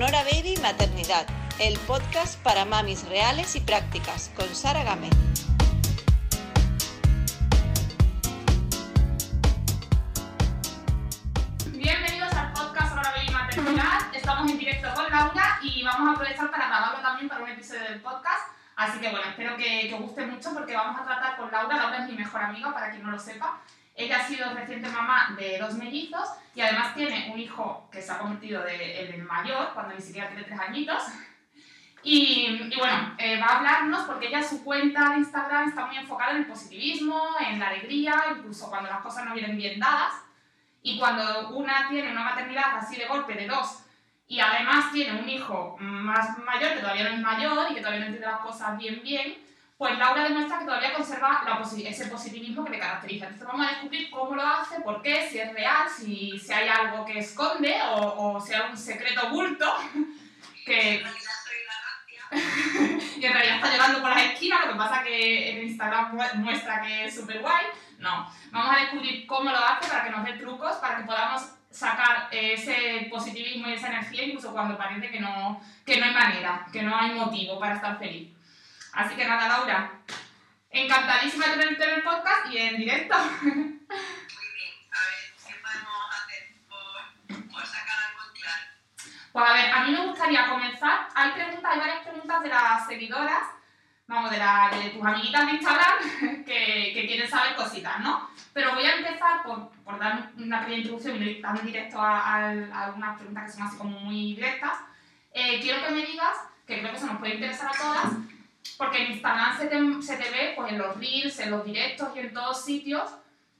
Sonora Baby Maternidad, el podcast para mamis reales y prácticas, con Sara Gámez. Bienvenidos al podcast Sonora Baby Maternidad. Estamos en directo con Laura y vamos a aprovechar para grabarlo también para un episodio del podcast. Así que bueno, espero que, que os guste mucho porque vamos a tratar con Laura. Laura es mi mejor amiga, para quien no lo sepa. Ella ha sido reciente mamá de dos mellizos y además tiene un hijo que se ha convertido de, en el mayor, cuando ni siquiera tiene tres añitos. Y, y bueno, eh, va a hablarnos porque ella su cuenta de Instagram está muy enfocada en el positivismo, en la alegría, incluso cuando las cosas no vienen bien dadas. Y cuando una tiene una maternidad así de golpe de dos y además tiene un hijo más mayor, que todavía no es mayor y que todavía no entiende las cosas bien bien, pues Laura demuestra que todavía conserva la posi ese positivismo que le caracteriza. Entonces vamos a descubrir cómo lo hace, por qué, si es real, si, si hay algo que esconde o, o si hay un secreto oculto que... y en realidad está llegando por las esquinas, lo que pasa que en Instagram muestra que es súper guay. No, vamos a descubrir cómo lo hace para que nos dé trucos, para que podamos sacar ese positivismo y esa energía incluso cuando parece que no, que no hay manera, que no hay motivo para estar feliz. Así que nada, Laura, encantadísima de tenerte en el podcast y en directo. Muy bien, a ver, ¿qué podemos hacer por, por sacar algo claro? Pues a ver, a mí me gustaría comenzar. Hay preguntas, hay varias preguntas de las seguidoras, vamos, de, la, de tus amiguitas de Instagram que, que quieren saber cositas, ¿no? Pero voy a empezar por, por dar una pequeña introducción y ir tan directo a, a, a algunas preguntas que son así como muy directas. Eh, quiero que me digas, que creo que eso nos puede interesar a todas, porque en Instagram se te, se te ve pues, en los reels, en los directos y en todos sitios,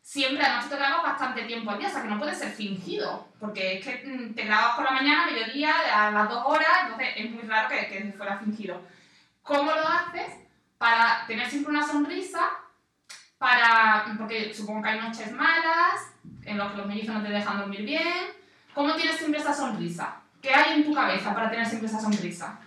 siempre además te grabas bastante tiempo al día, o sea que no puede ser fingido, porque es que mm, te grabas por la mañana, mediodía, a las dos horas, entonces es muy raro que, que fuera fingido. ¿Cómo lo haces para tener siempre una sonrisa? Para, porque supongo que hay noches malas, en los que los mellizos no te dejan dormir bien. ¿Cómo tienes siempre esa sonrisa? ¿Qué hay en tu cabeza para tener siempre esa sonrisa?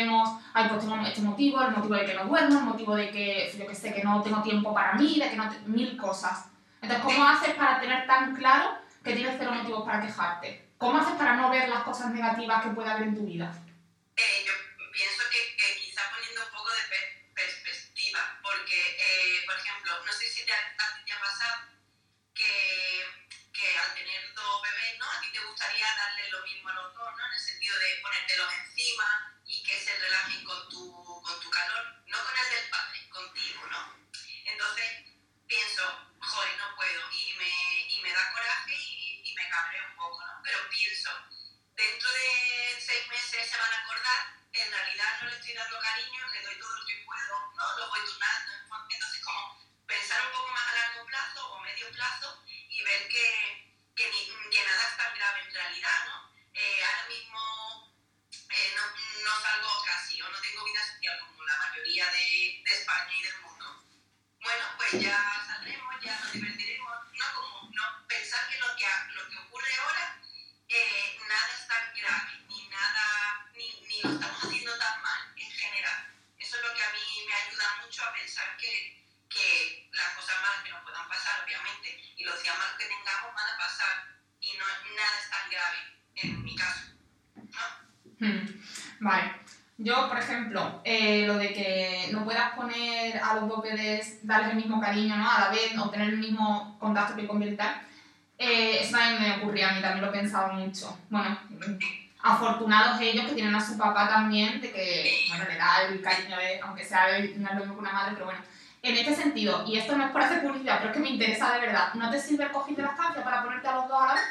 Vemos, ay, pues tengo este motivo, el motivo de que no duermo, el motivo de que, yo que sé, que no tengo tiempo para mí, de que no te- mil cosas. Entonces, ¿cómo haces para tener tan claro que tienes cero motivos para quejarte? ¿Cómo haces para no ver las cosas negativas que puede haber en tu vida? Eh, yo ejemplo, eh, lo de que no puedas poner a los dos bebés, darles el mismo cariño ¿no? a la vez o tener el mismo contacto piel con tal, eh, eso también me ocurría a mí, también lo he pensado mucho. Bueno, afortunados ellos que tienen a su papá también, de que, bueno, le da el cariño, de, aunque sea el- no es lo mismo que una madre, pero bueno. En este sentido, y esto no es por hacer publicidad, pero es que me interesa de verdad, ¿no te sirve el cojín de la estancia para ponerte a los dos a la vez?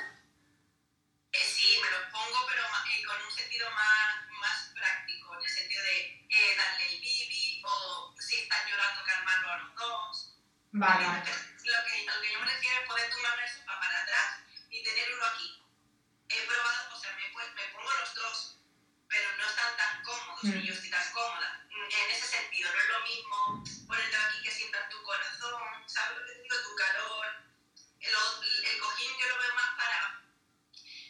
Vale. Lo que, lo que yo me refiero es poder tumbarme el sofá para atrás y tener uno aquí. He probado, o sea, me, pu- me pongo los dos, pero no están tan cómodos Mm. y yo estoy tan cómoda. Mm, En ese sentido, no es lo mismo ponértelo aquí que sientas tu corazón, ¿sabes lo que digo? Tu calor. El, el cojín yo lo veo más para,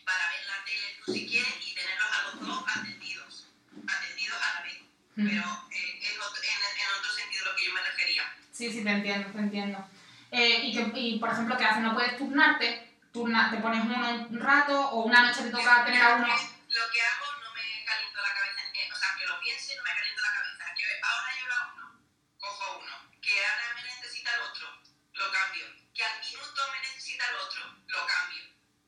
para ver la tele, tú si quieres, y tenerlos a los dos atendidos, atendidos a la vez. Mm. Pero eh, otro- en, en otro sentido lo que yo me refería. Sí, sí, te entiendo, te entiendo. Eh, y, que, y, por ejemplo, ¿qué haces? ¿No puedes turnarte? Turna, ¿Te pones uno un rato o una noche te toca tener a uno? Lo que hago no me caliento la cabeza, eh, o sea, que lo piense no me caliento la cabeza. Que ahora yo a uno, cojo uno. Que ahora me necesita el otro, lo cambio. Que al minuto me necesita el otro, lo cambio.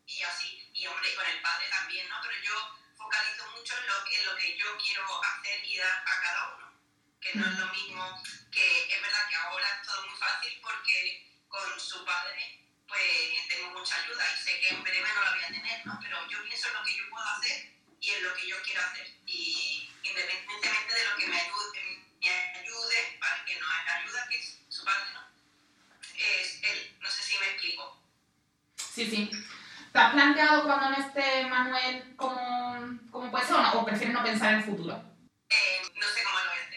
Y así, y hombre, con el padre también, ¿no? Pero yo focalizo mucho en lo, en lo que yo quiero hacer y dar a cada uno. Que no es lo mismo, que es verdad que ahora es todo muy fácil porque con su padre pues tengo mucha ayuda y sé que en breve no la voy a tener, ¿no? Pero yo pienso en lo que yo puedo hacer y en lo que yo quiero hacer. Y independientemente de lo que me ayude, me ayude para que no haya ayuda, que es su padre, ¿no? Es él. No sé si me explico. Sí, sí. ¿Te has planteado cuando no esté Manuel cómo, cómo puede ser o, no? ¿O prefieres no pensar en el futuro? Eh, no sé cómo lo voy a hacer.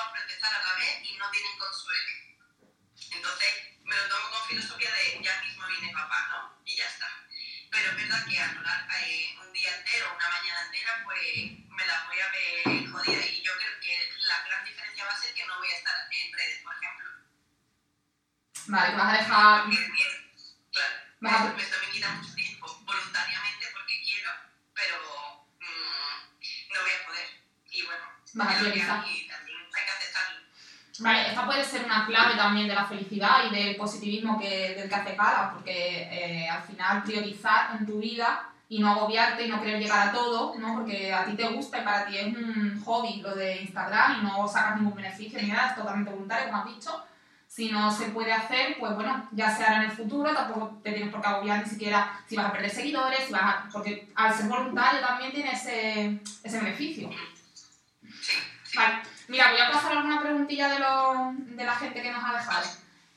A protestar a la vez y no tienen consuelo. Entonces me lo tomo con filosofía de ya mismo viene papá, ¿no? Y ya está. Pero es verdad que anular eh, un día entero, una mañana entera, pues me la voy a ver jodida. Y yo creo que la gran diferencia va a ser que no voy a estar en redes, por ejemplo. Vale, vas a dejar... Claro, me, esto me quita mucho tiempo, voluntariamente porque quiero, pero mm, no voy a poder. Y bueno, Vas a priorizar. Hay que aceptarlo. Vale, esta puede ser una clave también de la felicidad y del positivismo que, del que hace gala, porque eh, al final priorizar en tu vida y no agobiarte y no querer llegar a todo, ¿no? Porque a ti te gusta y para ti es un hobby lo de Instagram y no sacas ningún beneficio ni nada, es totalmente voluntario, como has dicho. Si no se puede hacer, pues bueno, ya se hará en el futuro, tampoco te tienes por qué agobiar ni siquiera si vas a perder seguidores, si vas a- porque al ser voluntario también tiene ese, ese beneficio. Sí, sí. Vale, mira, voy a pasar alguna preguntilla de, lo- de la gente que nos ha dejado.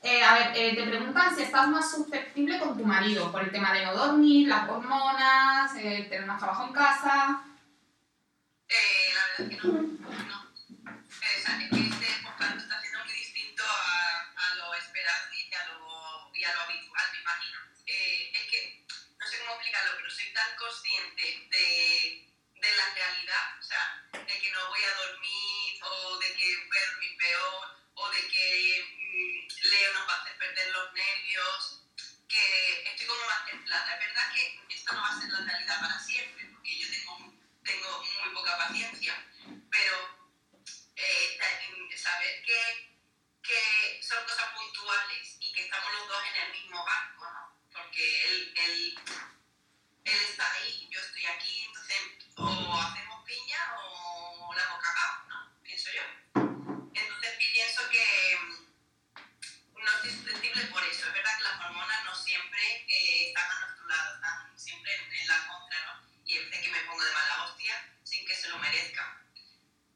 Eh, a ver, eh, te preguntan si estás más susceptible con tu marido por el tema de no dormir, las hormonas, eh, tener más trabajo en casa. Eh, la verdad es que no. no. Eh, este podcast está siendo muy distinto a, a lo esperado y a lo, y a lo habitual, me imagino. Eh, es que no sé cómo explicarlo, pero soy tan consciente de, de la realidad, o sea, de que no voy a dormir o de que voy a dormir peor o de que mm, Leo nos va a hacer perder los nervios, que estoy como más templada. Es verdad que esto no va a ser la realidad para siempre, porque yo tengo, tengo muy poca paciencia, pero eh, saber que, que son cosas puntuales y que estamos los dos en el mismo barco, ¿no? Porque él, él, él está ahí, yo estoy aquí, o hacemos piña o la cagado, ¿no? Pienso yo. Entonces pienso que mm, no estoy susceptible por eso. Es verdad que las hormonas no siempre eh, están a nuestro lado, están siempre en, en la contra, ¿no? Y hay veces que me pongo de mala hostia sin que se lo merezca.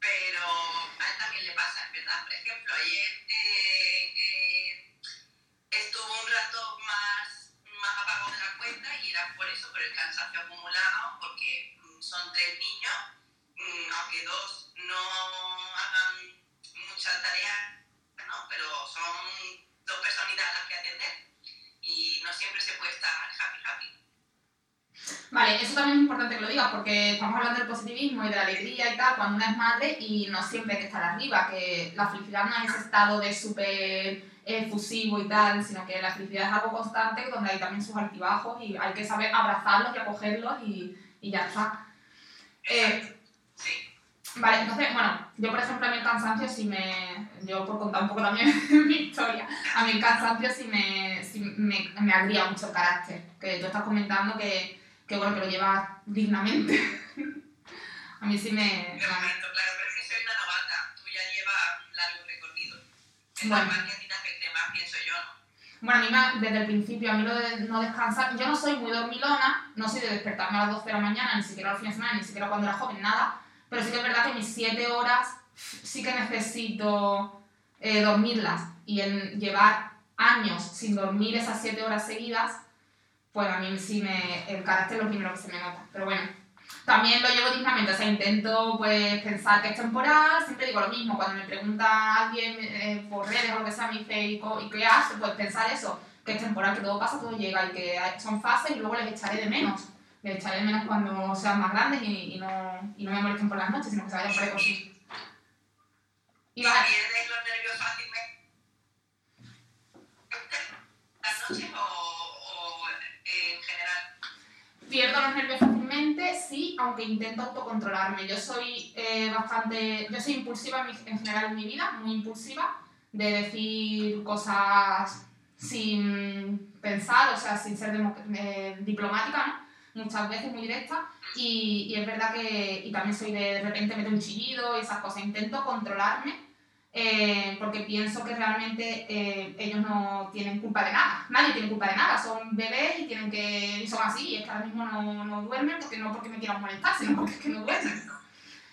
Pero a él también le pasa, verdad. Por ejemplo, ayer eh, eh, estuvo un rato tres niños, mm, aunque dos no hagan mucha tarea, ¿no? pero son dos personitas a las que atender y no siempre se puede estar happy happy. Vale, eso también es importante que lo digas porque estamos hablando del positivismo y de la alegría y tal cuando una es madre y no siempre hay que estar arriba, que la felicidad no es ese estado de súper efusivo y tal, sino que la felicidad es algo constante donde hay también sus altibajos y hay que saber abrazarlos y acogerlos y, y ya está. Eh. Vale, entonces, bueno, yo por ejemplo a mí el cansancio sí me... Yo por contar un poco también mi historia, a mí el cansancio sí me, sí me, me agria mucho el carácter, que tú estás comentando que, que bueno, que lo llevas dignamente. a mí sí me... Momento, claro, pero es que soy una novata. Tú ya llevas largo recorrido. Bueno. normal que a ti te afecte más, pienso yo, ¿no? Bueno, a mí me- desde el principio, a mí lo de no descansar, yo no soy muy dormilona, no soy de despertarme a las 12 de la mañana, ni siquiera los fines de semana, ni siquiera cuando era joven, nada, pero sí que es verdad que mis 7 horas sí que necesito eh, dormirlas y en llevar años sin dormir esas 7 horas seguidas, pues a mí sí me, el carácter es lo primero que se me nota, pero bueno. También lo llevo dignamente, o sea, intento pues pensar que es temporal, siempre digo lo mismo, cuando me pregunta alguien eh, por redes o lo que sea, me dice, ¿y, qué haces? Pues pensar eso, que es temporal, que todo pasa, todo llega y que son fases y luego les echaré de menos. Les echaré de menos cuando sean más grandes y, y no, y no me molesten por las noches, sino que se vayan por ahí por sí. Y va- ¿Pierdes los nervios fácilmente? ¿Las noches o, o en general? Pierdo los nervios fácilmente, sí, aunque intento autocontrolarme. Yo soy eh, bastante, yo soy impulsiva en, general en mi vida, muy impulsiva, de decir cosas sin pensar, o sea, sin ser eh, diplomática, ¿no? Muchas veces muy directa. Y, y es verdad que, y también soy de, de repente meter un chillido y esas cosas. Intento controlarme eh, porque pienso que realmente eh, ellos no tienen culpa de nada. Nadie tiene culpa de nada. Son bebés y tienen que son así. Y es que ahora mismo no, no duermen porque no porque me quieran molestar, sino porque es que no duermen.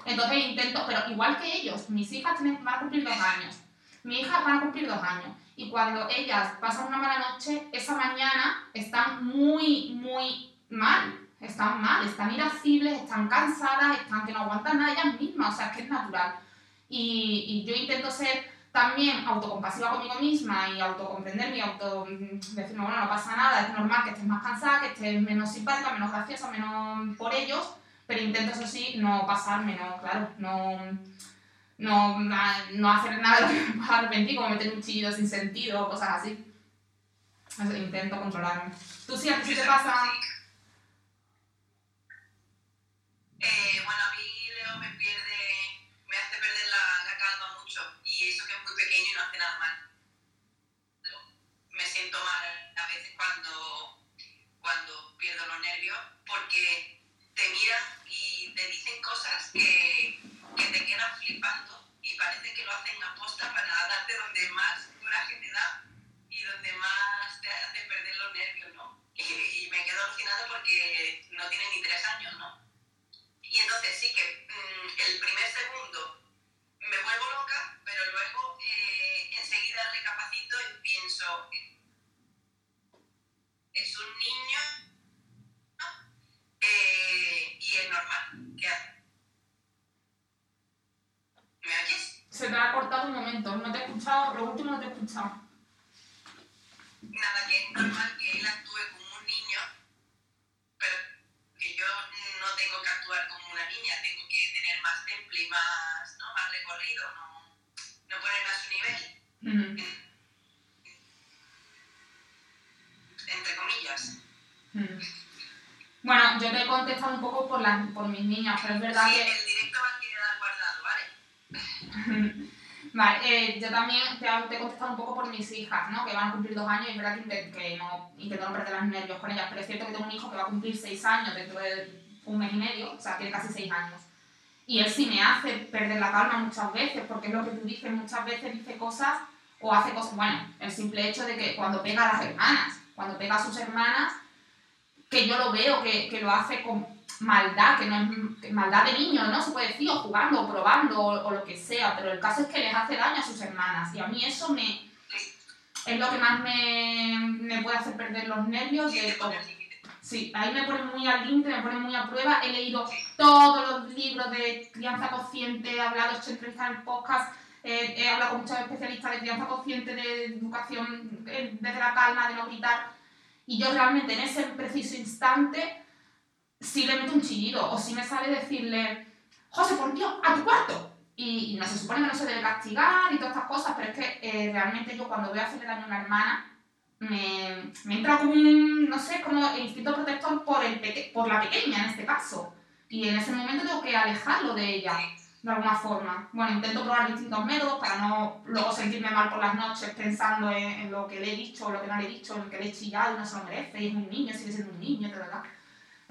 Entonces intento, pero igual que ellos, mis hijas tienen, van a cumplir dos años. Mi hija van a cumplir dos años. Y cuando ellas pasan una mala noche, esa mañana están muy, muy mal. Están mal, están irascibles, están cansadas, están que no aguantan nada ellas mismas. O sea, es que es natural. Y, y yo intento ser también autocompasiva conmigo misma y autocomprenderme y auto mm, decirme, bueno, no pasa nada, es normal que estés más cansada, que estés menos simpática, menos graciosa, menos por ellos, pero intento eso sí no pasarme, no, claro, no, no, no hacer nada de lo que me pueda arrepentir, como meter un chillido sin sentido o cosas así. Eso, intento controlarme. ¿Tú sí, a ti sí te pasa? Eh, bueno, nervios porque te miran y te dicen cosas que, que te quedan flipando y parece que lo hacen a posta para darte donde más coraje te da y donde más te hace perder los nervios, ¿no? Y, y me quedo alucinado porque no tiene ni tres años, ¿no? Y entonces sí que mm, el primer segundo Se te ha cortado un momento, no te he escuchado, lo último no te he escuchado. Nada, que es normal que él actúe como un niño, pero que yo no tengo que actuar como una niña, tengo que tener más temple y más, ¿no? más recorrido, no, no ponerme a su nivel. Entre comillas. Bueno, yo te he contestado un poco por, las, por mis niñas, pero es verdad Sí, que... el directo va a quedar guardado, ¿vale? Eh, yo también te, he contestado un poco por mis hijas, ¿no? Que van a cumplir dos años y es verdad que, que no, intento no perder los nervios con ellas, pero es cierto que tengo un hijo que va a cumplir seis años dentro de un mes y medio, o sea, tiene casi seis años. Y él sí me hace perder la calma muchas veces, porque es lo que tú dices, muchas veces dice cosas o hace cosas, bueno, el simple hecho de que cuando pega a las hermanas, cuando pega a sus hermanas, que yo lo veo que, que lo hace con maldad, que no es maldad de niño, ¿no? Se puede decir, o jugando, o probando, o, lo que sea, pero el caso es que les hace daño a sus hermanas, y a mí eso me es lo que más me, me puede hacer perder los nervios de todo. Sí, ahí me pone muy al límite, me pone muy a prueba. He leído todos los libros de crianza consciente, he hablado, he hecho entrevistas en podcast, eh, he hablado con muchos especialistas de crianza consciente, de educación eh, desde la calma, de no gritar. Y yo realmente en ese preciso instante sí le meto un chillido o sí me sale decirle, José, por Dios, a tu cuarto. Y, no se supone que no se debe castigar y todas estas cosas, pero es que eh, realmente yo cuando voy a hacerle daño a una hermana, me, me, entra como un, no sé, como instinto protector por, el por la pequeña en este caso. Y en ese momento tengo que alejarlo de ella, de alguna forma. Bueno, intento probar distintos métodos para no luego sentirme mal por las noches pensando en, lo que le he dicho o lo que no le he dicho, en que le he chillado y no se lo merece, y es un niño, sigue siendo un niño, de verdad.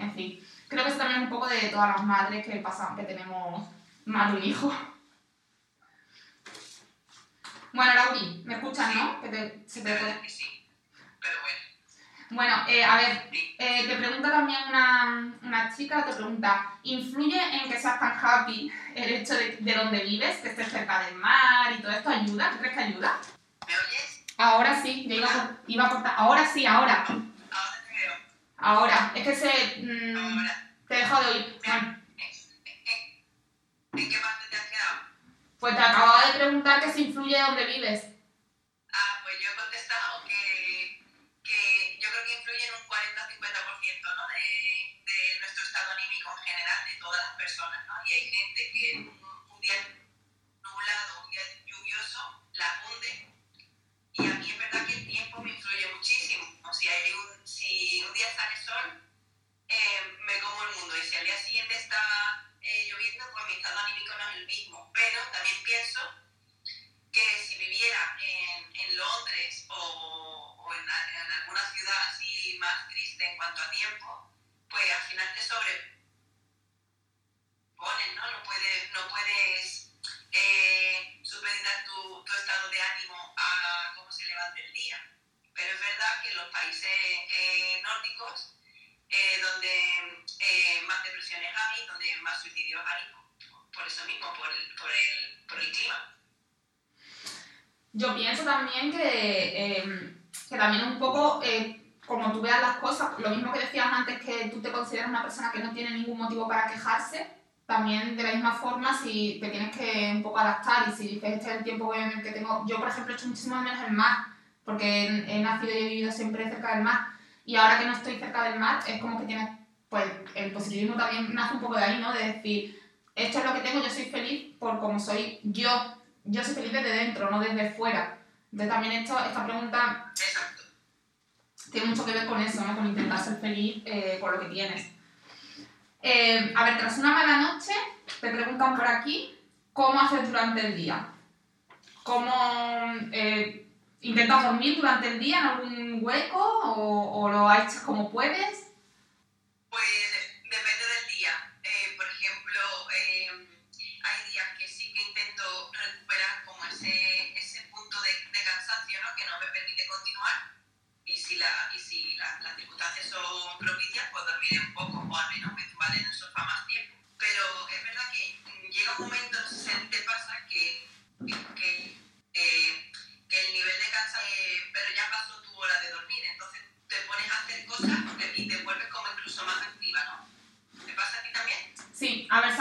En fin, creo que eso también es un poco de todas las madres que, pasan, que tenemos más de un hijo. Bueno, Lauri, ¿me escuchas, no? Que te, se te puede... Sí, pero bueno. Bueno, eh, a ver, eh, te pregunta también una, una, chica, te pregunta, ¿influye en que seas tan happy el hecho de, de dónde vives, que estés cerca del mar y todo esto ayuda? ¿Tú crees que ayuda? ¿Me oyes? Ahora sí, iba, a, iba a cortar. Ahora sí, ahora. Ahora es que se... Mmm, ahora. Te he dejado de oír. ¿En qué parte te has quedado? Pues te acababa de preguntar que si influye dónde vives. Ah, pues yo he contestado que, que yo creo que influye en un 40-50% ¿no? de, de, nuestro estado anímico en general, de todas las personas. ¿no? Y hay gente que un, un día nublado, un día lluvioso, la hunde. Y a mí sale sol, eh, me como el mundo. Y si al día siguiente está eh, lloviendo, pues mi estado anímico no es el mismo. Pero también pienso que si viviera en, en Londres o, o en, en, alguna ciudad así más triste en cuanto a tiempo, pues al final te sobrepones, ¿no? No puedes, no puedes eh, supeditar tu, tu, estado de ánimo a cómo se levante el día. Pero es verdad que los países eh, nórdicos eh, donde eh, más depresiones hay, donde más suicidios hay, por eso mismo, por el, por el, por el clima. Yo pienso también que, eh, que también un poco, eh, como tú veas las cosas, lo mismo que decías antes que tú te consideras una persona que no tiene ningún motivo para quejarse, también de la misma forma si te tienes que un poco adaptar y si dices este es el tiempo que tengo, yo por ejemplo he hecho muchísimo menos el mar, porque he, he nacido y he vivido siempre cerca del mar, y ahora que no estoy cerca del mar, es como que tienes, pues el positivismo también nace un poco de ahí, ¿no? De decir, esto es lo que tengo, yo soy feliz por como soy yo. Yo soy feliz desde dentro, no desde fuera. Entonces también esto, esta pregunta tiene mucho que ver con eso, ¿no? Con intentar ser feliz eh, con lo que tienes. Eh, a ver, tras una mala noche, te preguntan por aquí, ¿cómo haces durante el día? ¿Cómo eh, intentas dormir durante el día en algún hueco o, o lo haces como puedes? Pues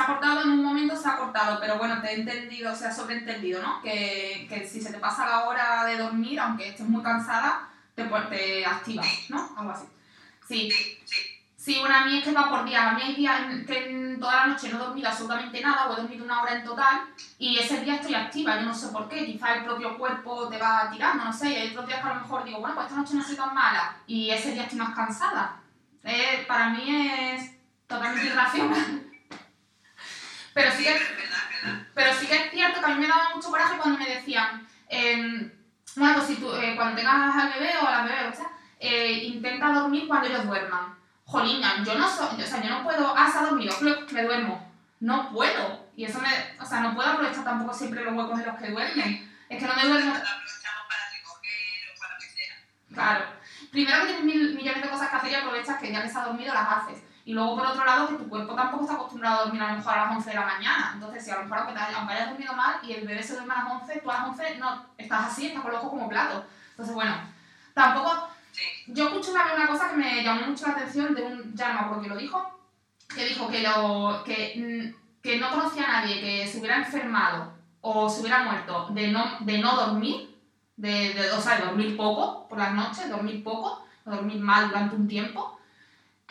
se ha cortado en un momento, se ha cortado, pero bueno, te he entendido, o sea, sobreentendido, ¿no? Que, que si se te pasa la hora de dormir, aunque estés muy cansada, te, te activas, ¿no? Algo así. Sí. Sí, sí. Sí, bueno, a mí es que va por días. A mí hay días en que toda la noche no he dormido absolutamente nada, o he dormido una hora en total, y ese día estoy activa. Yo no sé por qué, quizás el propio cuerpo te va tirando, no sé. Y hay otros días que a lo mejor digo, bueno, pues esta noche no soy tan mala, y ese día estoy más cansada. Eh, para mí es totalmente irracional. Pero sí, que, pero sí que es cierto que a mí me daba mucho coraje cuando me decían, eh, bueno, pues si tú, eh, cuando tengas al bebé o a la bebé, o sea, eh, intenta dormir cuando ellos duerman. Jolina, yo no soy, o sea, yo no puedo, ah, se ha dormido, me duermo. No puedo. Y eso me, o sea, no puedo aprovechar tampoco siempre los huecos en los que duermen. Es que no me duermo. aprovechamos para recoger o para lo que sea. Claro. Primero que tienes mil millones de cosas que hacer y aprovechas que ya que se ha dormido las haces. Y luego, por otro lado, que tu cuerpo tampoco está acostumbrado a dormir a lo mejor a las 11 de la mañana. Entonces, si a lo mejor aunque, te, aunque hayas dormido mal y el bebé se duerme a las 11, tú a las 11 no, estás así, estás con los ojos como platos. Entonces, bueno, tampoco... Yo escuché una una cosa que me llamó mucho la atención de un... Ya no me acuerdo quién lo dijo. Que dijo que, lo, que, que no conocía a nadie que se hubiera enfermado o se hubiera muerto de no, de no dormir, de, de, o sea, de dormir poco por las noches, dormir poco, o dormir mal durante un tiempo,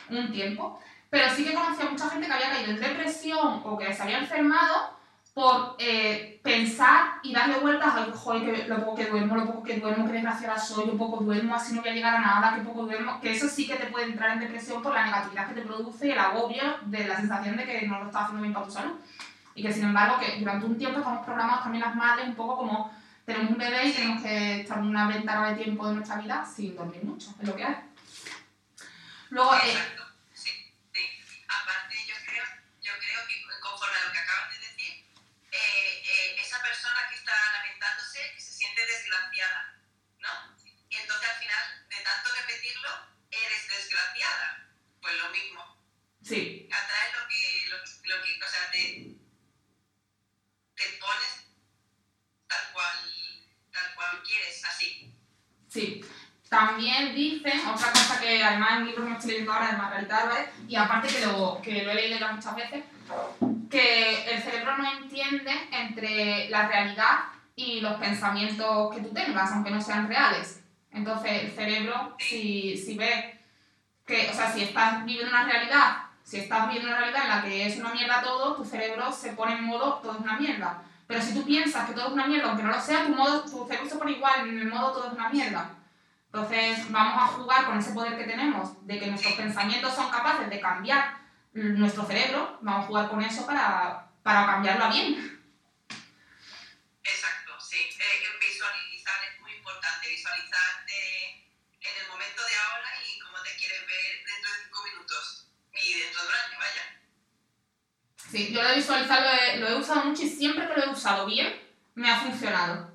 un tiempo, pero sí que conocí a mucha gente que había caído en depresión o que se había enfermado por eh, pensar y darle vueltas a, joder, que lo poco que duermo, lo poco que duermo, qué desgraciada soy, yo poco duermo, así no voy a llegar a nada, que poco duermo, que eso sí que te puede entrar en depresión por la negatividad que te produce y el agobio de la sensación de que no lo estás haciendo bien para tu salud. Y que sin embargo, que durante un tiempo estamos programados también las madres un poco como tenemos un bebé y tenemos que estar una ventana de tiempo de nuestra vida sin dormir mucho, es lo que hay. Luego, eh, Exacto, sí, sí. Aparte, yo creo, yo creo que conforme a lo que acabas de decir, eh, eh, esa persona que está lamentándose, que se siente desgraciada, ¿no? Y entonces al final, de tanto repetirlo, eres desgraciada. Pues lo mismo. Sí. Atraes lo que, lo, lo que, o sea, te, te pones tal cual, tal cual quieres, así. Sí. También dicen, otra cosa que además en libro que me estoy leyendo ahora de Margarita Álvarez, y aparte que lo, que lo he leído ya muchas veces, que el cerebro no entiende entre la realidad y los pensamientos que tú tengas, aunque no sean reales. Entonces el cerebro, si, si ve que, o sea, si estás viviendo una realidad, si estás viviendo una realidad en la que es una mierda todo, tu cerebro se pone en modo todo es una mierda. Pero si tú piensas que todo es una mierda, aunque no lo sea, tu, modo, tu cerebro se pone igual en el modo todo es una mierda. Entonces vamos a jugar con ese poder que tenemos de que nuestros pensamientos son capaces de cambiar nuestro cerebro, vamos a jugar con eso para, para cambiarlo a bien. Exacto, sí. Eh, visualizar es muy importante, visualizarte en el momento de ahora y cómo te quieres ver dentro de cinco minutos y dentro de un año, vaya. Sí, yo lo de visualizar lo he, lo he usado mucho y siempre que lo he usado bien, me ha funcionado.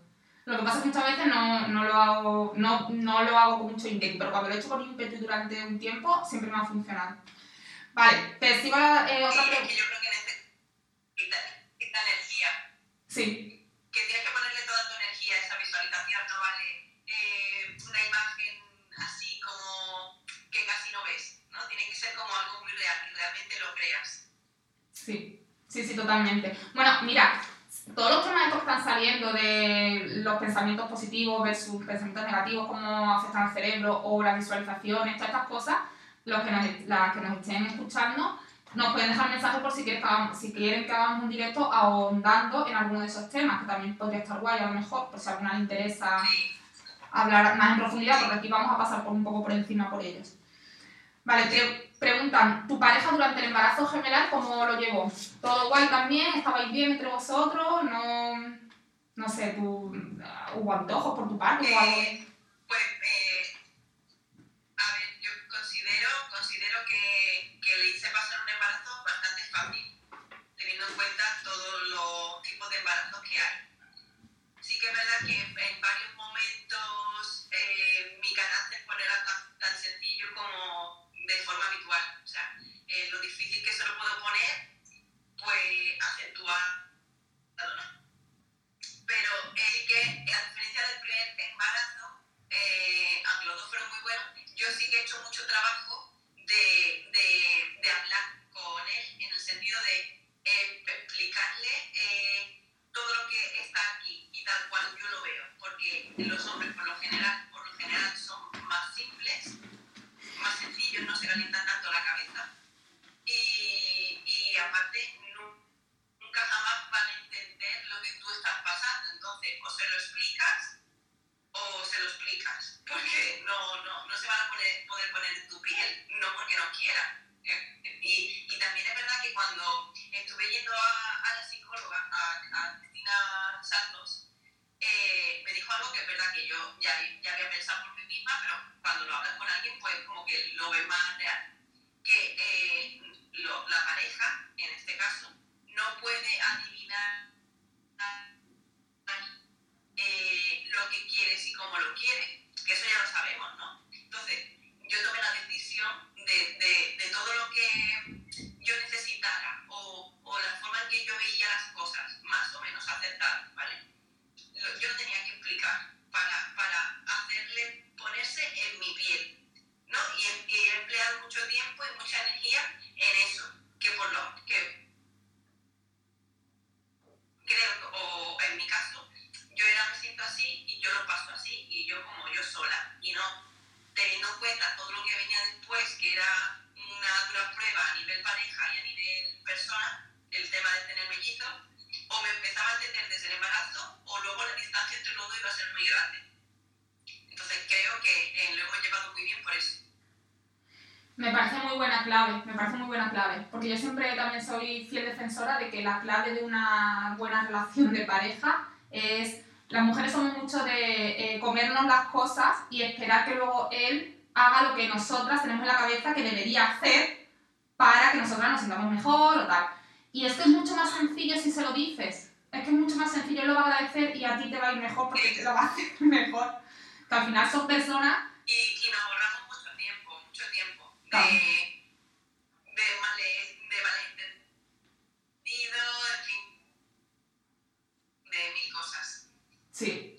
Lo que pasa es que muchas veces no, no, lo, hago, no, no lo hago con mucho ímpetu, pero cuando lo he hecho con ímpetu durante un tiempo, siempre me ha funcionado. Vale, te sigo la, eh, otra pregunta. yo creo que necesitas esta energía. Sí. Que tienes que ponerle toda tu energía a esa visualización, no vale eh, una imagen así como que casi no ves, ¿no? Tiene que ser como algo muy real, y realmente lo creas. Sí, sí, sí, totalmente. Bueno, mira, todos los temas estos que están saliendo de los pensamientos positivos versus pensamientos negativos, cómo afectan al cerebro o las visualizaciones, todas estas cosas, los que nos, las que nos estén escuchando, nos pueden dejar mensajes por si quieren, que hagamos, si quieren que hagamos un directo ahondando en alguno de esos temas, que también podría estar guay a lo mejor, por si a alguna le interesa hablar más en profundidad, porque aquí vamos a pasar por un poco por encima por ellos. Vale, te preguntan, ¿tu pareja durante el embarazo gemelar cómo lo llevó? ¿Todo guay también? ¿Estabais bien entre vosotros? ¿No, no sé, tú, hubo antojos por tu parte o algo? Eh, pues, eh, a ver, yo considero, considero que, que le hice pasar un embarazo bastante fácil, teniendo en cuenta todos los tipos de embarazos que hay. Sí que es verdad que Pero es que, a diferencia del primer embarazo, eh, aunque los dos fueron muy buenos, yo sí que he hecho mucho trabajo de, de, de hablar con él en el sentido de eh, explicarle todo lo que está aquí y tal cual yo lo veo. Porque los hombres, por lo general, por lo general son más simples más sencillos, no se calientan se lo explicas, porque no, no, no se van a poder poner en tu piel, no porque no quieran. Y, y, también es verdad que cuando estuve yendo a, a la psicóloga, a, a Cristina Santos, eh, me dijo algo que es verdad que yo ya, ya había pensado por mí misma, pero cuando lo hablas con alguien, pues como que lo ves más real. Que eh, lo, la pareja, en este caso, no puede adivinar lo que quieres y cómo lo quiere, que eso ya lo sabemos, ¿no? Entonces, yo tomé la decisión de, de, de todo lo que yo necesitara o, o la forma en que yo veía las cosas, más o menos aceptar, ¿vale? yo lo tenía que explicar para, para hacerle ponerse en mi piel. ¿no? Y, he empleado mucho tiempo y mucha energía en eso, que por lo que creo, o en mi caso, yo era me siento así y yo lo paso así y yo como yo sola y no teniendo en cuenta todo lo que venía después, que era una dura prueba a nivel problema de tener mellizos, o me empezaba a tener desde el embarazo, o luego la distancia entre los dos iba a ser muy grande. Entonces creo que eh, lo hemos llevado muy bien por eso. Me parece muy buena clave, me parece muy buena clave, porque yo siempre también soy fiel defensora de que la clave de una buena relación de pareja es, las mujeres somos mucho de eh, comernos las cosas y esperar que luego él haga lo que nosotras tenemos en la cabeza que debería hacer para que nosotras nos sintamos mejor o tal. Y esto es mucho más sencillo si se lo dices. Es que es mucho más sencillo, él lo va a agradecer y a ti te va a ir mejor porque te lo va a hacer mejor. Que al final son personas Y, y nos ahorramos mucho tiempo, mucho tiempo. De, male, de malentendido, en fin, de mil cosas. Sí,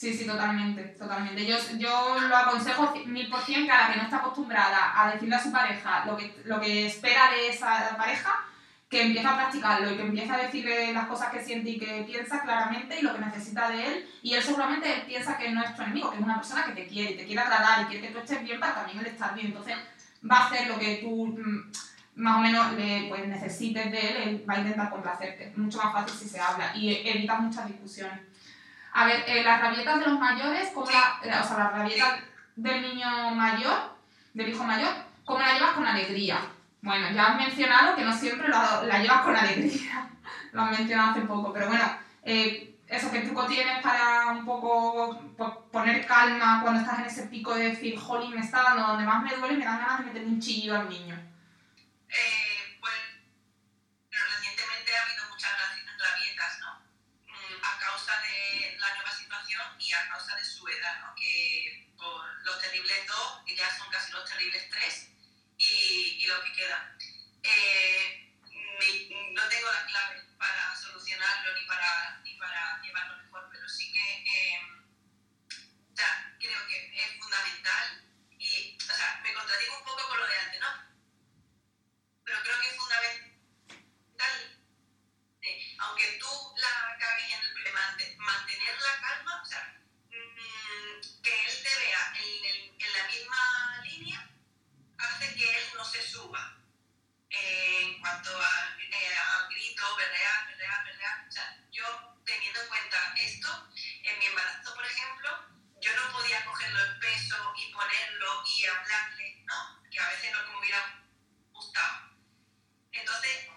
sí, sí, totalmente, totalmente. Yo, yo lo aconsejo mil por cien que a la que no está acostumbrada a decirle a su pareja lo que, lo que espera de esa pareja, que empiece a practicarlo y que empiece a decirle las cosas que siente y que piensa claramente y lo que necesita de él. Y él seguramente piensa que no es tu enemigo, que es una persona que te quiere y te quiere agradar y quiere que tú estés bien para también él estar bien. Entonces va a hacer lo que tú mm, más o menos le, pues, necesites de él, él va a intentar complacerte. Mucho más fácil si se habla y evita muchas discusiones. A ver, eh, las rabietas de los mayores, ¿cómo la, o sea, las rabietas del niño mayor, del hijo mayor, ¿cómo la llevas con alegría? Bueno, ya has mencionado que no siempre lo- la llevas con alegría, lo has mencionado hace poco, pero bueno, eh, eso, ¿qué truco tienes para un poco pues, poner calma cuando estás en ese pico de decir, jolín, me está dando donde más me duele y me dan ganas de meterle un chillido al niño? Eh, ya los terribles tres, y, y lo que queda. Eh, no tengo la clave para solucionarlo ni para, ni para llevarlo mejor, pero sí que eh, sea, creo que es fundamental y, o sea, me contradigo un poco con lo de antes, ¿no? pero creo que es fundamental, aunque tú la cagues en el mante- mantener la calma, o sea, mm, que él te vea en, en la misma línea, hace que él no se suba. Eh, en cuanto a, eh, a grito, berrear, berrear, berrear, o sea, yo teniendo en cuenta esto, en mi embarazo, por ejemplo, yo no podía cogerlo el peso y ponerlo y hablarle, ¿no? Que a veces que me hubiera gustado. Entonces,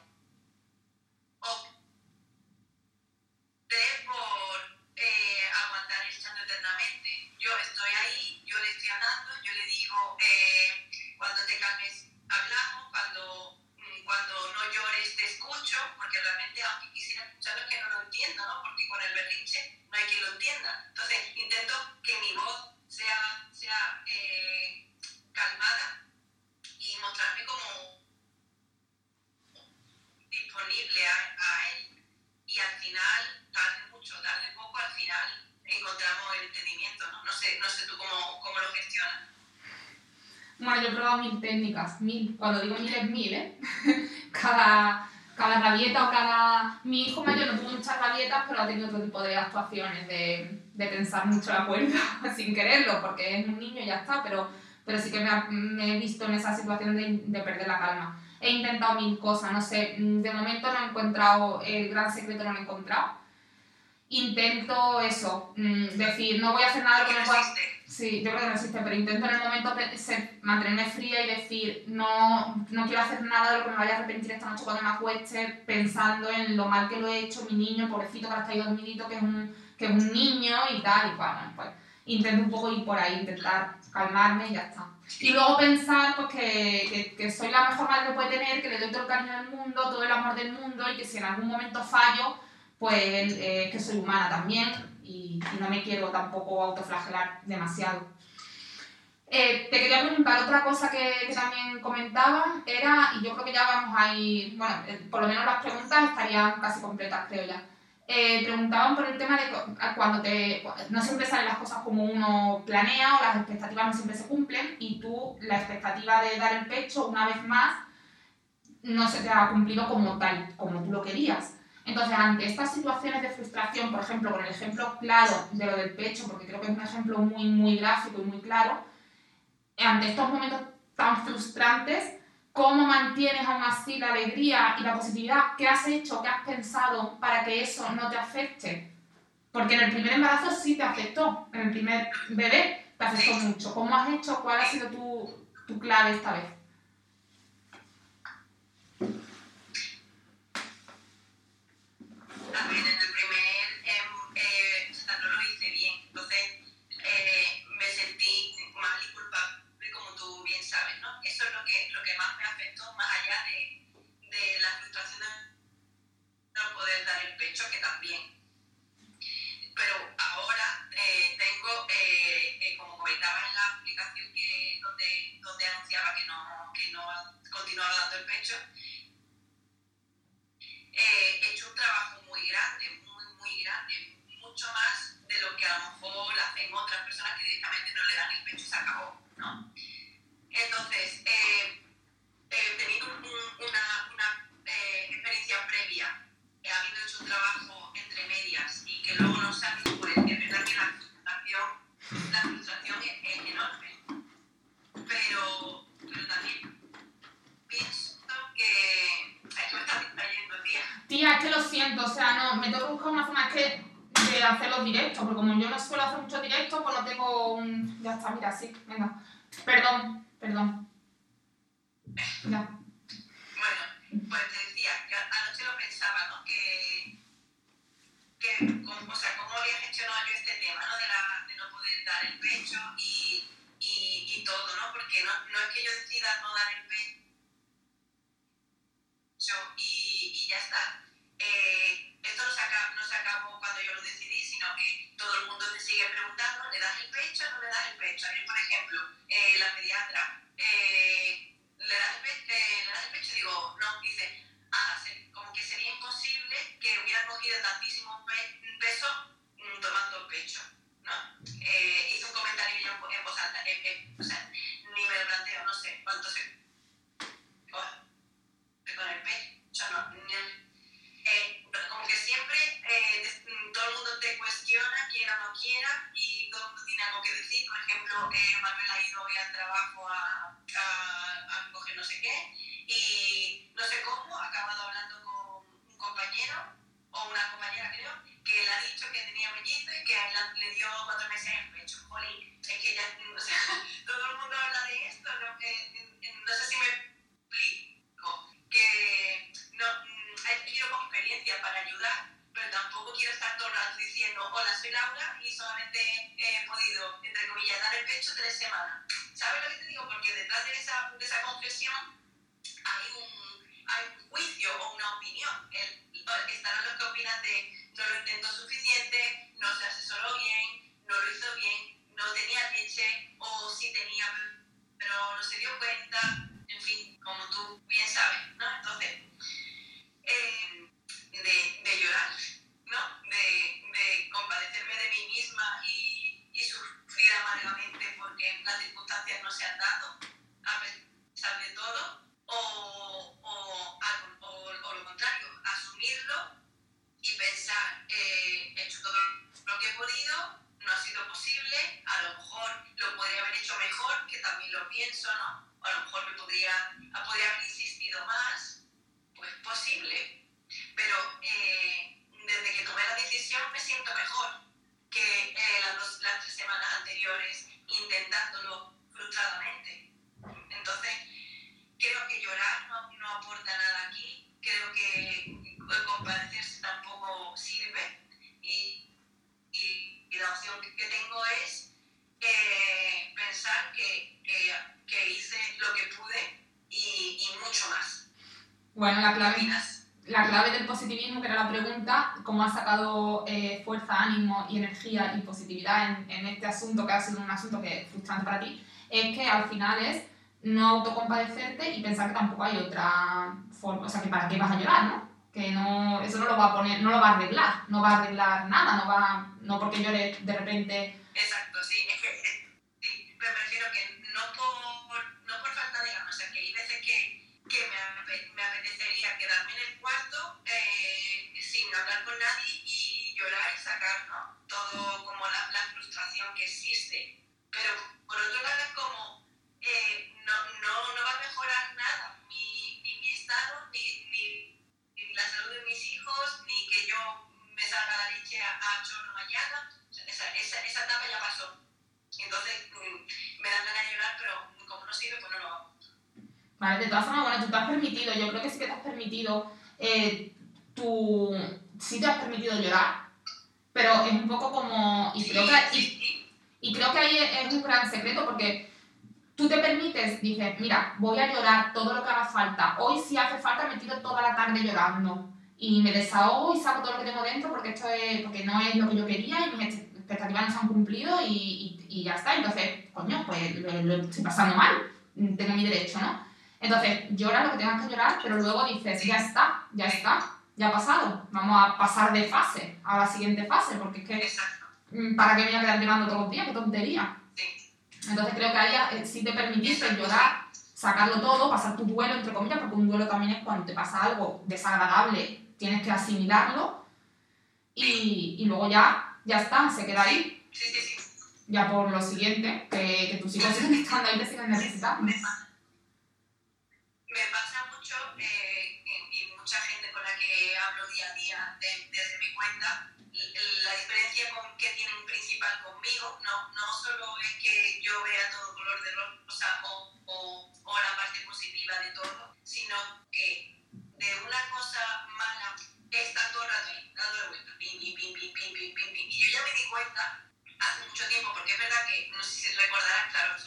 Cuando digo mil es mil, ¿eh? cada, cada rabieta o cada... Mi hijo mayor no tuvo muchas rabietas, pero ha tenido otro tipo de actuaciones, de, de tensar mucho la cuerda sin quererlo, porque es un niño y ya está, pero, pero sí que me, ha- me he visto en esa situación de, de perder la calma. He intentado mil cosas, no sé, mm, de momento no he encontrado, el gran secreto no lo he encontrado. Intento eso, mm, decir, no voy a hacer nada que me pueda... Sí, yo creo que no existe, pero intento en el momento mantenerme fría y decir, no, no quiero hacer nada de lo que me vaya a arrepentir esta noche cuando me acueste, pensando en lo mal que lo he hecho, mi niño, pobrecito, que ahora está ahí dormidito, que es un, que es un niño y tal, y bueno, pues intento un poco ir por ahí, intentar calmarme y ya está. Y luego pensar pues, que, que, que soy la mejor madre que puede tener, que le doy todo el cariño del mundo, todo el amor del mundo y que si en algún momento fallo, pues eh, que soy humana también y, no me quiero tampoco autoflagelar demasiado. Eh, te quería preguntar otra cosa que, también comentaban, era, y yo creo que ya vamos a ir, bueno, eh, por lo menos las preguntas estarían casi completas, creo ya. Eh, preguntaban por el tema de cuando te, no siempre salen las cosas como uno planea o las expectativas no siempre se cumplen y tú la expectativa de dar el pecho una vez más no se te ha cumplido como tal, como tú lo querías. Entonces, ante estas situaciones de frustración, por ejemplo, con el ejemplo claro de lo del pecho, porque creo que es un ejemplo muy, muy gráfico y muy claro, ante estos momentos tan frustrantes, ¿Cómo mantienes aún así la alegría y la positividad? ¿Qué has hecho, qué has pensado para que eso no te afecte? Porque en el primer embarazo sí te afectó, en el primer bebé te afectó mucho. ¿Cómo has hecho? ¿Cuál ha sido tu, tu clave esta vez? Ver, en el primer, em, eh, no lo hice bien, entonces eh, me sentí mal y culpable, como tú bien sabes, ¿no? Eso es lo que, lo que más me afectó, más allá de, de la frustración de no poder dar el pecho, que también. Pero ahora eh, tengo, como comentaba en la aplicación que, donde, donde anunciaba que no, que no continuaba dando el pecho, he hecho un trabajo grande, muy, muy grande, mucho más de lo que a lo mejor hacen otras personas que directamente no le dan el pecho y se acabó, ¿no? Entonces, eh, eh, teniendo un- un- una, una eh, experiencia previa, eh, habiendo hecho un trabajo entre medias y que luego no sale, pues siento, o sea, no, me tengo que buscar una forma que de hacer los directos, porque como yo no suelo hacer muchos directos, pues no tengo. Ya está, mira, sí, venga. Perdón, perdón. Ya. Bueno, pues semanas. ¿Sabes lo que te digo? Porque detrás de esa, de esa confesión hay un, hay un juicio o una opinión. El- estarán los que opinan de no lo intentó suficiente, no se asesoró bien, no lo hizo bien, no tenía leche o sí tenía, pero no se dio cuenta, en fin, como tú bien sabes, ¿no? Entonces, eh, de, de llorar, ¿no? De, de compadecerme de mí misma y amargamente porque las circunstancias no se han dado, a pesar de todo, o, o, o- o lo contrario, asumirlo y pensar, eh, he hecho todo lo que he podido, no ha sido posible, a lo mejor lo podría haber hecho mejor, que también lo pienso, ¿no? O a lo mejor me podría, podría haber insistido más, pues posible, pero eh, desde que tomé la decisión me siento mejor que eh, las, dos, las tres semanas anteriores intentándolo frustradamente. Entonces, creo que llorar no, no aporta nada aquí, creo que compadecerse tampoco sirve y, y- y la opción que tengo es eh, pensar que, que, que hice lo que pude y, y mucho más. Bueno, la ¿Qué clave? La clave del positivismo, que era la pregunta, cómo has sacado eh, fuerza, ánimo y energía y positividad en, en este asunto, que ha sido un asunto que es frustrante para ti, es que al final es no autocompadecerte y pensar que tampoco hay otra forma, o sea, que para qué vas a llorar, ¿no? Que no, eso no lo va a poner, no lo va a arreglar, no va a arreglar nada, no va, no porque llores de repente, Exacto, sí, es que sí, pero prefiero que no por, no por falta de ganas, o sea, que hay veces que, que me, me apetecería quedarme en el con nadie y llorar y sacar ¿no? todo llorar todo lo que haga falta, hoy si hace falta me tiro toda la tarde llorando y me desahogo y saco todo lo que tengo dentro porque esto es, porque no es lo que yo quería y mis expectativas no se han cumplido y, y- y ya está, entonces, coño, pues lo, lo estoy pasando mal, tengo mi derecho, ¿no? Entonces, llora lo que tengas que llorar, pero luego dices, ya está, ya está, ya ha pasado, vamos a pasar de fase a la siguiente fase, porque es que. Mm, ¿Para qué me voy a quedar llorando todos los días? ¡Qué tontería! Entonces creo que ahí eh, sí te permitiste llorar, sacarlo todo, pasar tu duelo, entre comillas, porque un duelo también es cuando te pasa algo desagradable, tienes que asimilarlo y, y luego ya, ya está, se queda ahí. Sí, sí, sí. Ya por lo siguiente, que, que tus hijos siguen estando ahí, te siguen necesitando. Me pasa, me pasa mucho, eh, y, y mucha gente con la que hablo día a día de- desde mi cuenta, la diferencia con, que tienen principal conmigo no, no solo es que yo vea todo color de rosa o, positiva de todo, sino que de una cosa mala está todo el rato vueltas, pim, pim, pim, pim, pim, pim, pim, y yo ya me di cuenta hace mucho tiempo, porque es verdad que, no sé si recordarás, claro,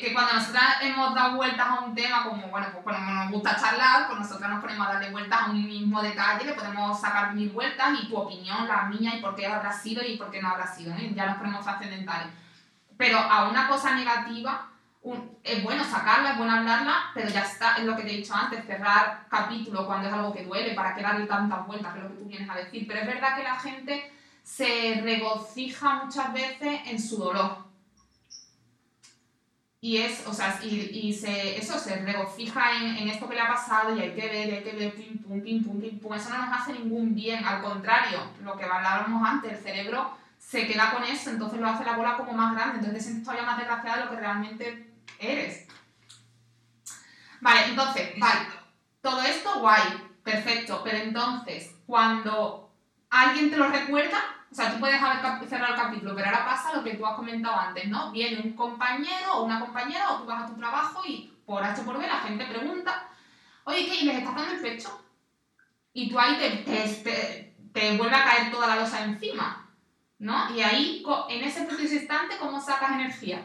que, cuando nosotras hemos dado vueltas a un tema, como bueno, pues cuando nos gusta charlar, pues nosotras nos ponemos a darle vueltas a un mismo detalle, le podemos sacar mil vueltas y tu opinión, la mía, y por qué habrá sido y por qué no habrá sido, ¿eh? ya nos ponemos trascendentales. Pero a una cosa negativa, un- es bueno sacarla, es bueno hablarla, pero ya está, es lo que te he dicho antes, cerrar capítulo cuando es algo que duele, para que darle tantas vueltas, que es lo que tú vienes a decir. Pero es verdad que la gente se regocija muchas veces en su dolor. Y es, o sea, y, y se, eso se regocija en, en esto que le ha pasado y hay que ver, hay que ver, pim pum, pim pum, pim pum. Eso no nos hace ningún bien, al contrario, lo que hablábamos antes, el cerebro se queda con eso, entonces lo hace la bola como más grande, entonces te sientes todavía más desgraciada de lo que realmente eres. Vale, entonces, vale, todo esto guay, perfecto, pero entonces, cuando alguien te lo recuerda, o sea, tú puedes haber cerrado el capítulo, pero ahora pasa lo que tú has comentado antes, ¿no? Viene un compañero o una compañera o tú vas a tu trabajo y por H por B la gente pregunta, oye, ¿qué? ¿Y les estás dando el pecho? Y tú ahí te, te, te- te vuelve a caer toda la losa encima, ¿no? Y ahí, en ese preciso instante, ¿cómo sacas energía?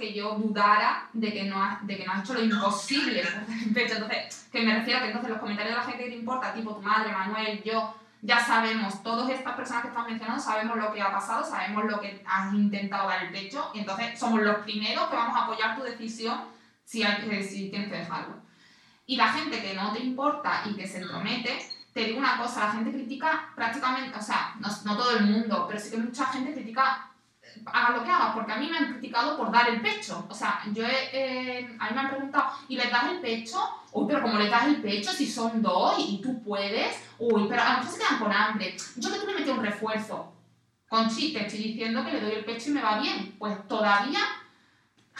Que yo dudara de que no has, de que no has hecho lo imposible. Entonces, que me refiero a que entonces los comentarios de la gente que te importa, tipo tu madre, Manuel, yo, ya sabemos, todas estas personas que estás mencionando, sabemos lo que ha pasado, sabemos lo que has intentado dar el pecho, y entonces somos los primeros que vamos a apoyar tu decisión si, hay si tienes que dejarlo. Y la gente que no te importa y que se entromete, te digo una cosa, la gente critica prácticamente, o sea, no, no todo el mundo, pero sí que mucha gente critica, haga lo que haga, porque a mí me han criticado por dar el pecho. O sea, yo he, eh, a mí me han preguntado, ¿y les das el pecho? Uy, pero como le das el pecho si son dos y tú puedes? Uy, pero a lo mejor se quedan con hambre. Yo que tú le metí un refuerzo. Con sí, te estoy diciendo que le doy el pecho y me va bien. Pues todavía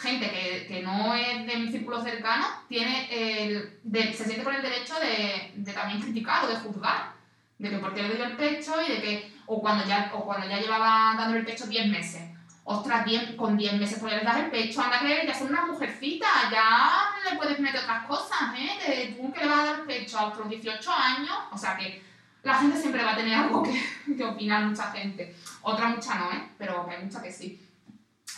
gente que, que no es de mi círculo cercano tiene el, se siente con el derecho de, de también criticar o de juzgar. De que por qué le doy el pecho y de que, o cuando ya, o cuando ya llevaba dándole el pecho 10 meses. Ostras, 10 con 10 meses pues le das el pecho, anda que ya son una mujercita, ya le puedes meter otras cosas, ¿eh? Tú que le vas a dar el pecho a otros 18 años, o sea que la gente siempre va a tener algo que, que opinar, mucha gente. Otra mucha no, ¿eh? Pero hay mucha que sí.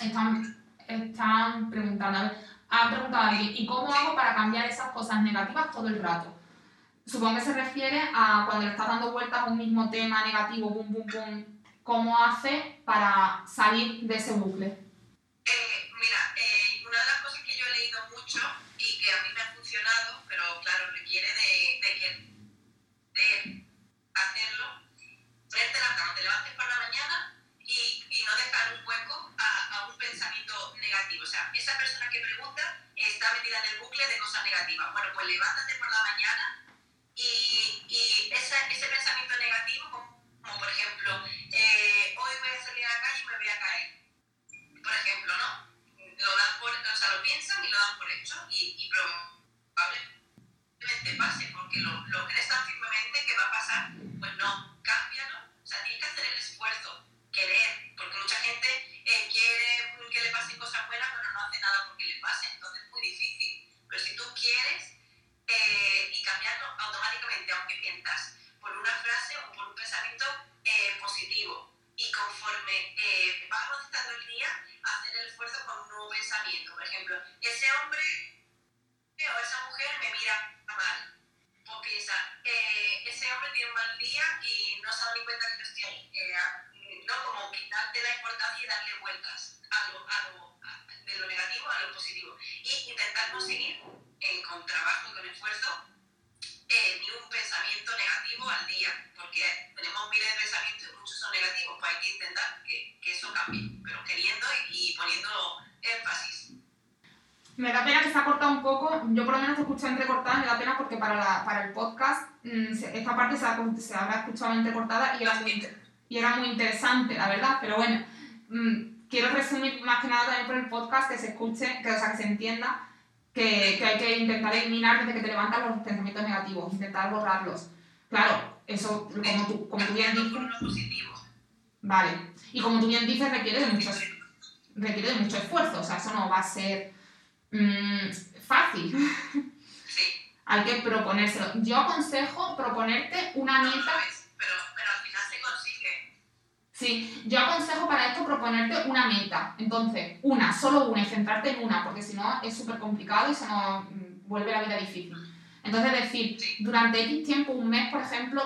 Están, están preguntando, a ver, ha preguntado alguien, ¿y cómo hago para cambiar esas cosas negativas todo el rato? Supongo que se refiere a cuando le estás dando vueltas a un mismo tema negativo, bum, bum, bum, ¿cómo hace para salir de ese bucle? Eh, mira, eh, una de las cosas que yo he leído mucho y que a mí me ha funcionado, pero claro, requiere de, de que de hacerlo, ponerte la cama, te levantes por la mañana y, y no dejar un hueco a, a un pensamiento negativo. O sea, esa persona que pregunta está metida en el bucle de cosas negativas. Bueno, pues levántate por la mañana entrecortada y era, muy, y era muy interesante, la verdad, pero bueno, mm, quiero resumir más que nada también por el podcast que se escuche, que, o sea, que se entienda que, que hay que intentar eliminar desde que te levantas los pensamientos negativos, intentar borrarlos. Claro, eso como tú, como tú bien dices. Vale. Y como tú bien dices, requiere de mucho, requiere de mucho esfuerzo. O sea, eso no va a ser mm, fácil. Hay que proponérselo. Yo aconsejo proponerte una meta. es, pero, pero al final se consigue. Sí, yo aconsejo para esto proponerte una meta. Entonces, una, solo una y centrarte en una, porque si no es súper complicado y se nos mm, vuelve la vida difícil. Entonces, decir, durante X tiempo, un mes, por ejemplo,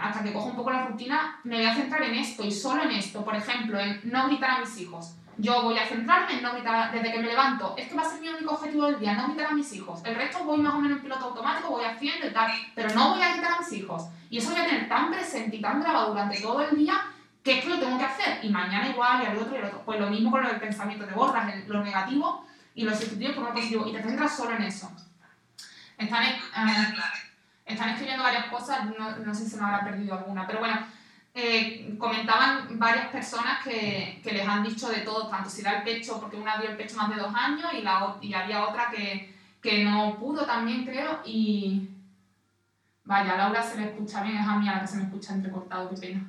hasta que cojo un poco la rutina, me voy a centrar en esto y solo en esto. Por ejemplo, en no gritar a mis hijos. Yo voy a centrarme en no gritar desde que me levanto. Este va a ser mi único objetivo del día, no gritar a mis hijos. El resto voy más o menos en piloto automático, voy haciendo y tal, pero no voy a gritar a mis hijos. Y eso voy a tener tan presente y tan grabado durante todo el día que es que lo tengo que hacer. Y mañana igual, y al otro y al otro. Pues lo mismo con el pensamiento, te borras el- lo negativo y lo sustituyes por lo positivo y te centras solo en eso. Están, eh, clave. están escribiendo varias cosas, no, no sé si se me habrá perdido alguna, pero bueno, eh, comentaban varias personas que, que les han dicho de todo, tanto si da el pecho, porque una dio el pecho más de dos años y, la, y había otra que, que no pudo también, creo, y vaya, a Laura se le escucha bien, es a mí a la que se me escucha entrecortado, qué pena.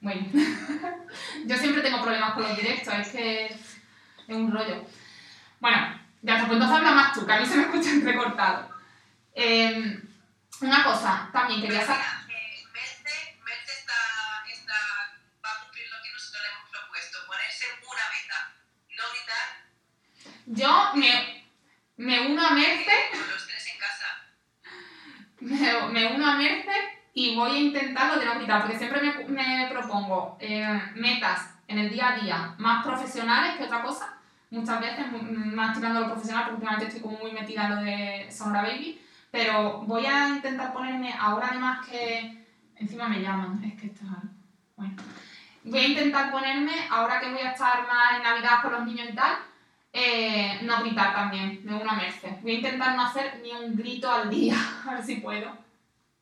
Bueno, yo siempre tengo problemas con los directos, es que es un rollo. Bueno, ya está, pues entonces habla más tú, que a mí se me escucha entrecortado. Eh, una cosa, también quería saber... mira, Merce, Merce está, está, va a cumplir lo que nosotros le hemos propuesto, ponerse una meta, no gritar Yo me, me uno a Merce, los tres en casa. me, me uno a Merce y voy a intentar lo de no gritar, porque siempre me, me propongo eh, metas en el día a día más profesionales que otra cosa. Muchas veces m- más tirando lo profesional, porque últimamente estoy como muy metida en lo de Sonora Baby. Pero voy a intentar ponerme, ahora además que encima me llaman, es que esto es algo. Bueno, voy a intentar ponerme, ahora que voy a estar más en Navidad con los niños y tal, eh, no gritar también, de una merced. Voy a intentar no hacer ni un grito al día, a ver si puedo.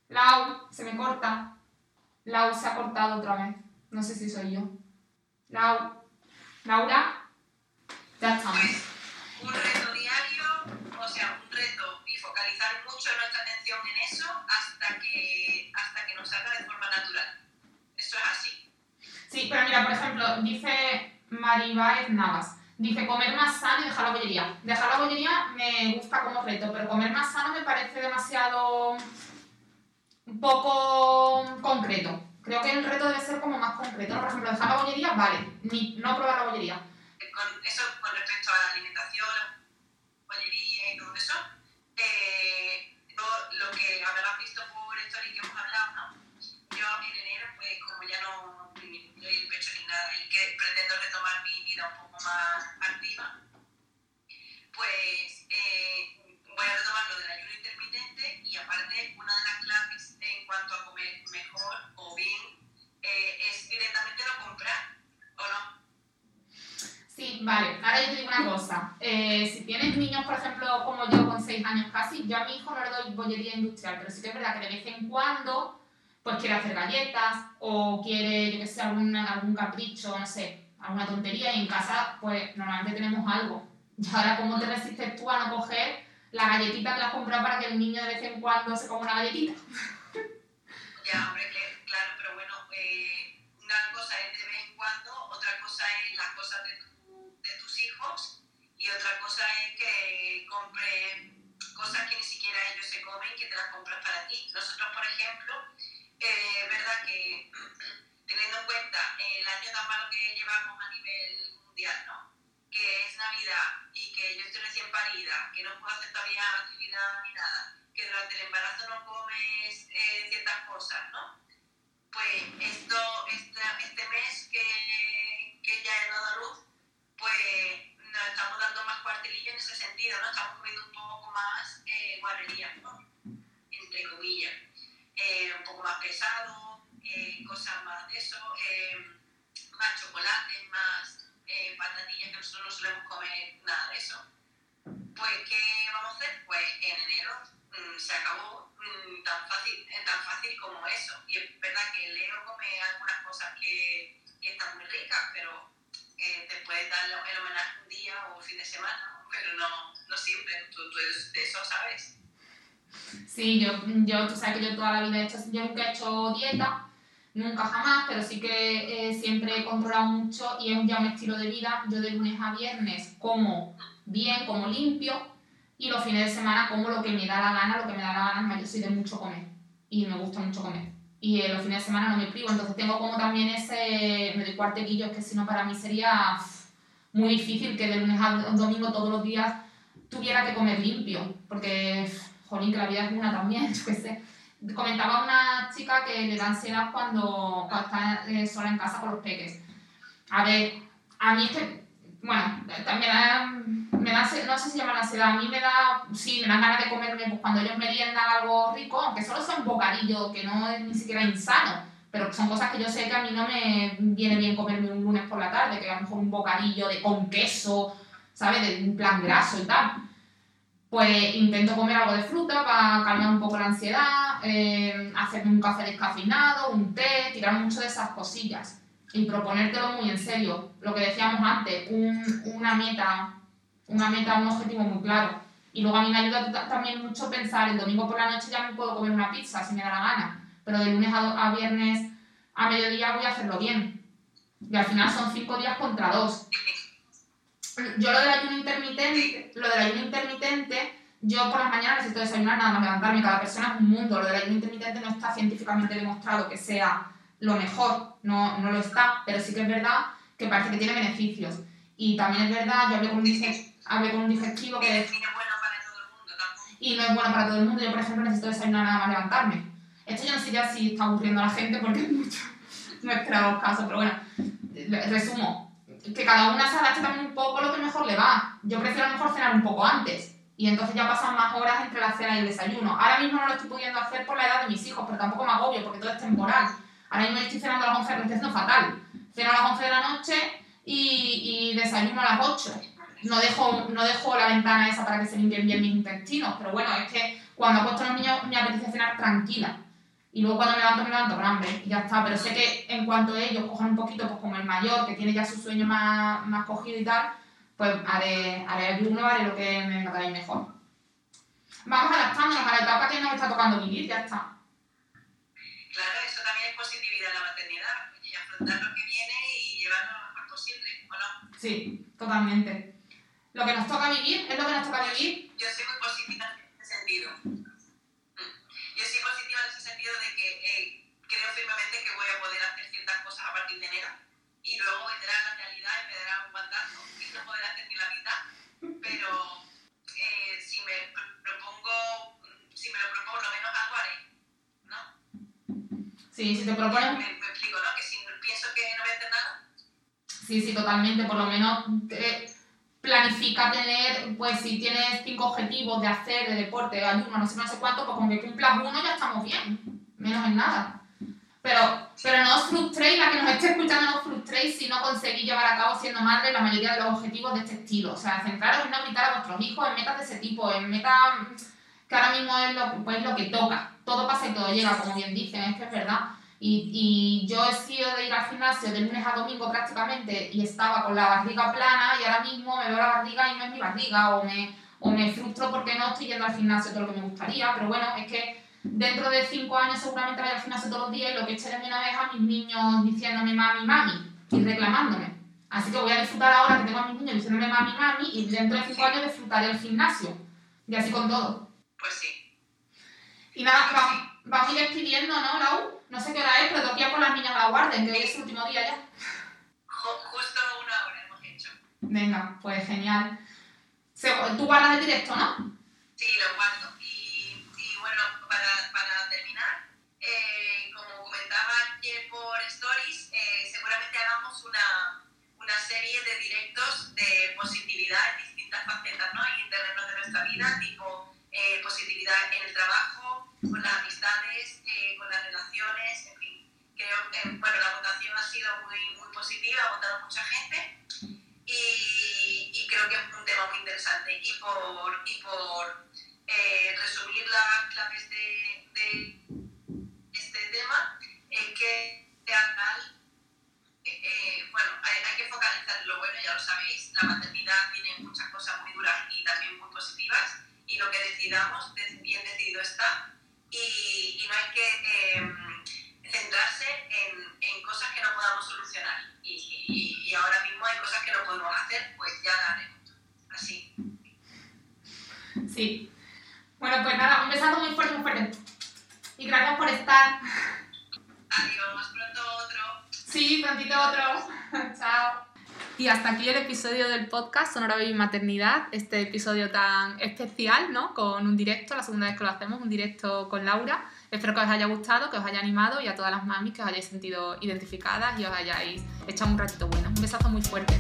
Lau, se me corta. Lau se ha cortado otra vez. No sé si soy yo. Lau. Laura. Ya estamos. Pues un reto diario, o sea, un reto y focalizar mucho nuestra atención en eso hasta que, hasta que nos salga de forma natural. Eso es así. Sí, pero mira, por ejemplo, dice Maribáez Navas. Dice comer más sano y dejar la bollería. Dejar la bollería me gusta como reto, pero comer más sano me parece demasiado. Poco concreto. Creo que el reto debe ser como más concreto. ¿no? Por ejemplo, dejar la bollería, vale. Ni, no probar la bollería. Con eso con respecto a la alimentación, la bollería y todo eso, eh, yo lo que habrás visto por story que hemos hablado, ¿no? Yo en enero, pues como ya no doy el pecho ni nada y que pretendo retomar mi vida un poco más activa, pues eh, voy a retomar lo del ayuno intermitente y aparte una de las claves cuanto a comer mejor o bien eh, es directamente no comprar, ¿o no? Sí, vale. Ahora yo te digo una cosa. Eh, si tienes niños, por ejemplo, como yo, con 6 años casi, yo a mi hijo no le doy bollería industrial, pero sí que es verdad que de vez en cuando, pues quiere hacer galletas o quiere, yo que sé, algún, algún capricho, no sé, alguna tontería y en casa, pues normalmente tenemos algo. Y ahora, ¿cómo te resistes tú a no coger la galletita que le has comprado para que el niño de vez en cuando se coma una galletita? Nunca jamás, pero sí que eh, siempre he controlado mucho y es ya un estilo de vida. Yo de lunes a viernes como bien, como limpio y los fines de semana como lo que me da la gana, lo que me da la gana, yo soy de mucho comer y me gusta mucho comer. Y eh, los fines de semana no me privo, entonces tengo como también ese, me doy cuartequillo, es que si no para mí sería muy difícil que de lunes a domingo todos los días tuviera que comer limpio, porque, jolín, que la vida es una también, yo qué sé comentaba una chica que le da ansiedad cuando, está eh, sola en casa con los peques. A ver, a mí es que, bueno, también me da, no sé si llama la ansiedad, a mí me da, sí, me dan ganas de comerme, pues cuando ellos meriendan algo rico, aunque solo sea un bocadillo, que no es ni siquiera insano, pero son cosas que yo sé que a mí no me viene bien comerme un lunes por la tarde, que a lo mejor un bocadillo de, con queso, ¿sabes? De un plan graso y tal pues intento comer algo de fruta para calmar un poco la ansiedad, eh, hacerme un café descafeinado, un té, tirar mucho de esas cosillas y proponértelo muy en serio. Lo que decíamos antes, una meta, una meta, un objetivo muy claro. Y luego a mí me ayuda también mucho pensar, el domingo por la noche ya me puedo comer una pizza si me da la gana, pero de lunes a, a viernes a mediodía voy a hacerlo bien. Y al final son cinco días contra dos yo lo del ayuno intermitente, lo del ayuno intermitente, yo por las mañanas necesito desayunar nada más levantarme, cada persona es un mundo, lo del ayuno intermitente no está científicamente demostrado que sea lo mejor, no, no lo está, pero sí que es verdad que parece que tiene beneficios. Y también es verdad, yo hablé con un, hablé con un digestivo que... Y no es bueno para todo el mundo, yo por ejemplo necesito desayunar nada más levantarme. Esto yo no sé ya si está aburriendo a la gente porque es mucho nuestro caso, pero bueno, resumo, que cada una se adapte también un poco lo que mejor le va. Yo prefiero mejor cenar un poco antes y entonces ya pasan más horas entre la cena y el desayuno. Ahora mismo no lo estoy pudiendo hacer por la edad de mis hijos, pero tampoco me agobio porque todo es temporal. Ahora mismo estoy cenando a las 11, lo estoy haciendo fatal. Ceno a las 11 de la noche y, y desayuno a las 8. No dejo, no dejo la ventana esa para que se limpien bien mis intestinos, pero bueno, es que cuando apuesto a los niños me apetece cenar tranquila y luego cuando me levanto, me levanto con hambre y ya está. Pero sé que en cuanto ellos cojan un poquito, pues como el mayor, que tiene ya su sueño más, más cogido y tal, pues haré, haré ayuno, haré lo que me vaya mejor. Vamos adaptándonos a la etapa que nos está tocando vivir, ya está. Claro, eso también es positividad en la maternidad, y afrontar lo que viene y llevarlo lo mejor posible, ¿o no? Sí, totalmente. Lo que nos toca vivir es lo que nos toca vivir. Yo soy muy positiva en ese sentido yo soy positiva en ese sentido de que eh, creo firmemente que voy a poder hacer ciertas cosas a partir de enero y luego vendrá la realidad y me dará un guantazo y no poder hacer ni la mitad, pero eh, si me propongo, si me lo propongo, lo menos algo haré, ¿no? Sí, si te propones... Me, me, explico, ¿no? Que si pienso que no voy a hacer nada... Sí, sí, totalmente, por lo menos... Eh, planifica tener, pues si tienes cinco objetivos de hacer, de deporte, ayuno, no sé, no sé cuánto, pues con que cumplas uno ya estamos bien, menos en nada. Pero, pero no os frustréis, la que nos esté escuchando, no os frustréis si no conseguís llevar a cabo siendo madre la mayoría de los objetivos de este estilo. O sea, centraros en no gritar a vuestros hijos en metas de ese tipo, en metas que ahora mismo es lo, pues, lo que toca. Todo pasa y todo llega, como bien dicen, es que es verdad. Y, y, yo he sido de ir al gimnasio de lunes a domingo prácticamente y estaba con la barriga plana y ahora mismo me veo la barriga y no es mi barriga o me, o me frustro porque no estoy yendo al gimnasio todo lo que me gustaría, pero bueno, es que dentro de cinco años seguramente vaya al gimnasio todos los días y lo que eché de menos es a mis niños diciéndome mami, mami y reclamándome. Así que voy a disfrutar ahora que tengo a mis niños diciéndome mami, mami y dentro de cinco años disfrutaré el gimnasio. Y así con todo. Pues sí. Y nada, vamos, vamos a ir despidiendo, ¿no, Lau? No sé qué hora es, pero tengo que ir con las niñas a la guardia, que hoy es el último día ya. Justo una hora hemos hecho. Venga, pues genial. Tú guardas el directo, ¿no? Tipo eh, positividad en el trabajo, con las amistades, eh, con las relaciones, en fin. Creo que bueno, la votación ha sido muy, muy positiva, ha votado mucha gente y, y, creo que es un tema muy interesante. Y por, y por eh, resumir las claves de, hay, que focalizar lo bueno, ya lo sabéis, la maternidad tiene muchas cosas muy duras y también muy positivas y lo que decidamos, bien decidido está. Y, y no hay que eh, centrarse en, en cosas que no podamos solucionar. Y, y- y ahora mismo hay cosas que no podemos hacer, pues ya la haremos. Así. Sí. Bueno, pues nada, un besazo muy fuerte, muy fuerte. Y gracias por estar. Adiós, pronto otro. Sí, prontito otro. Chao. Y hasta aquí el episodio del podcast Sonora Baby Maternidad, este episodio tan especial, ¿no? Con un directo, la segunda vez que lo hacemos, un directo con Laura. Espero que os haya gustado, que os haya animado y a todas las mamis que os hayáis sentido identificadas y os hayáis echado un ratito bueno. Un besazo muy fuerte.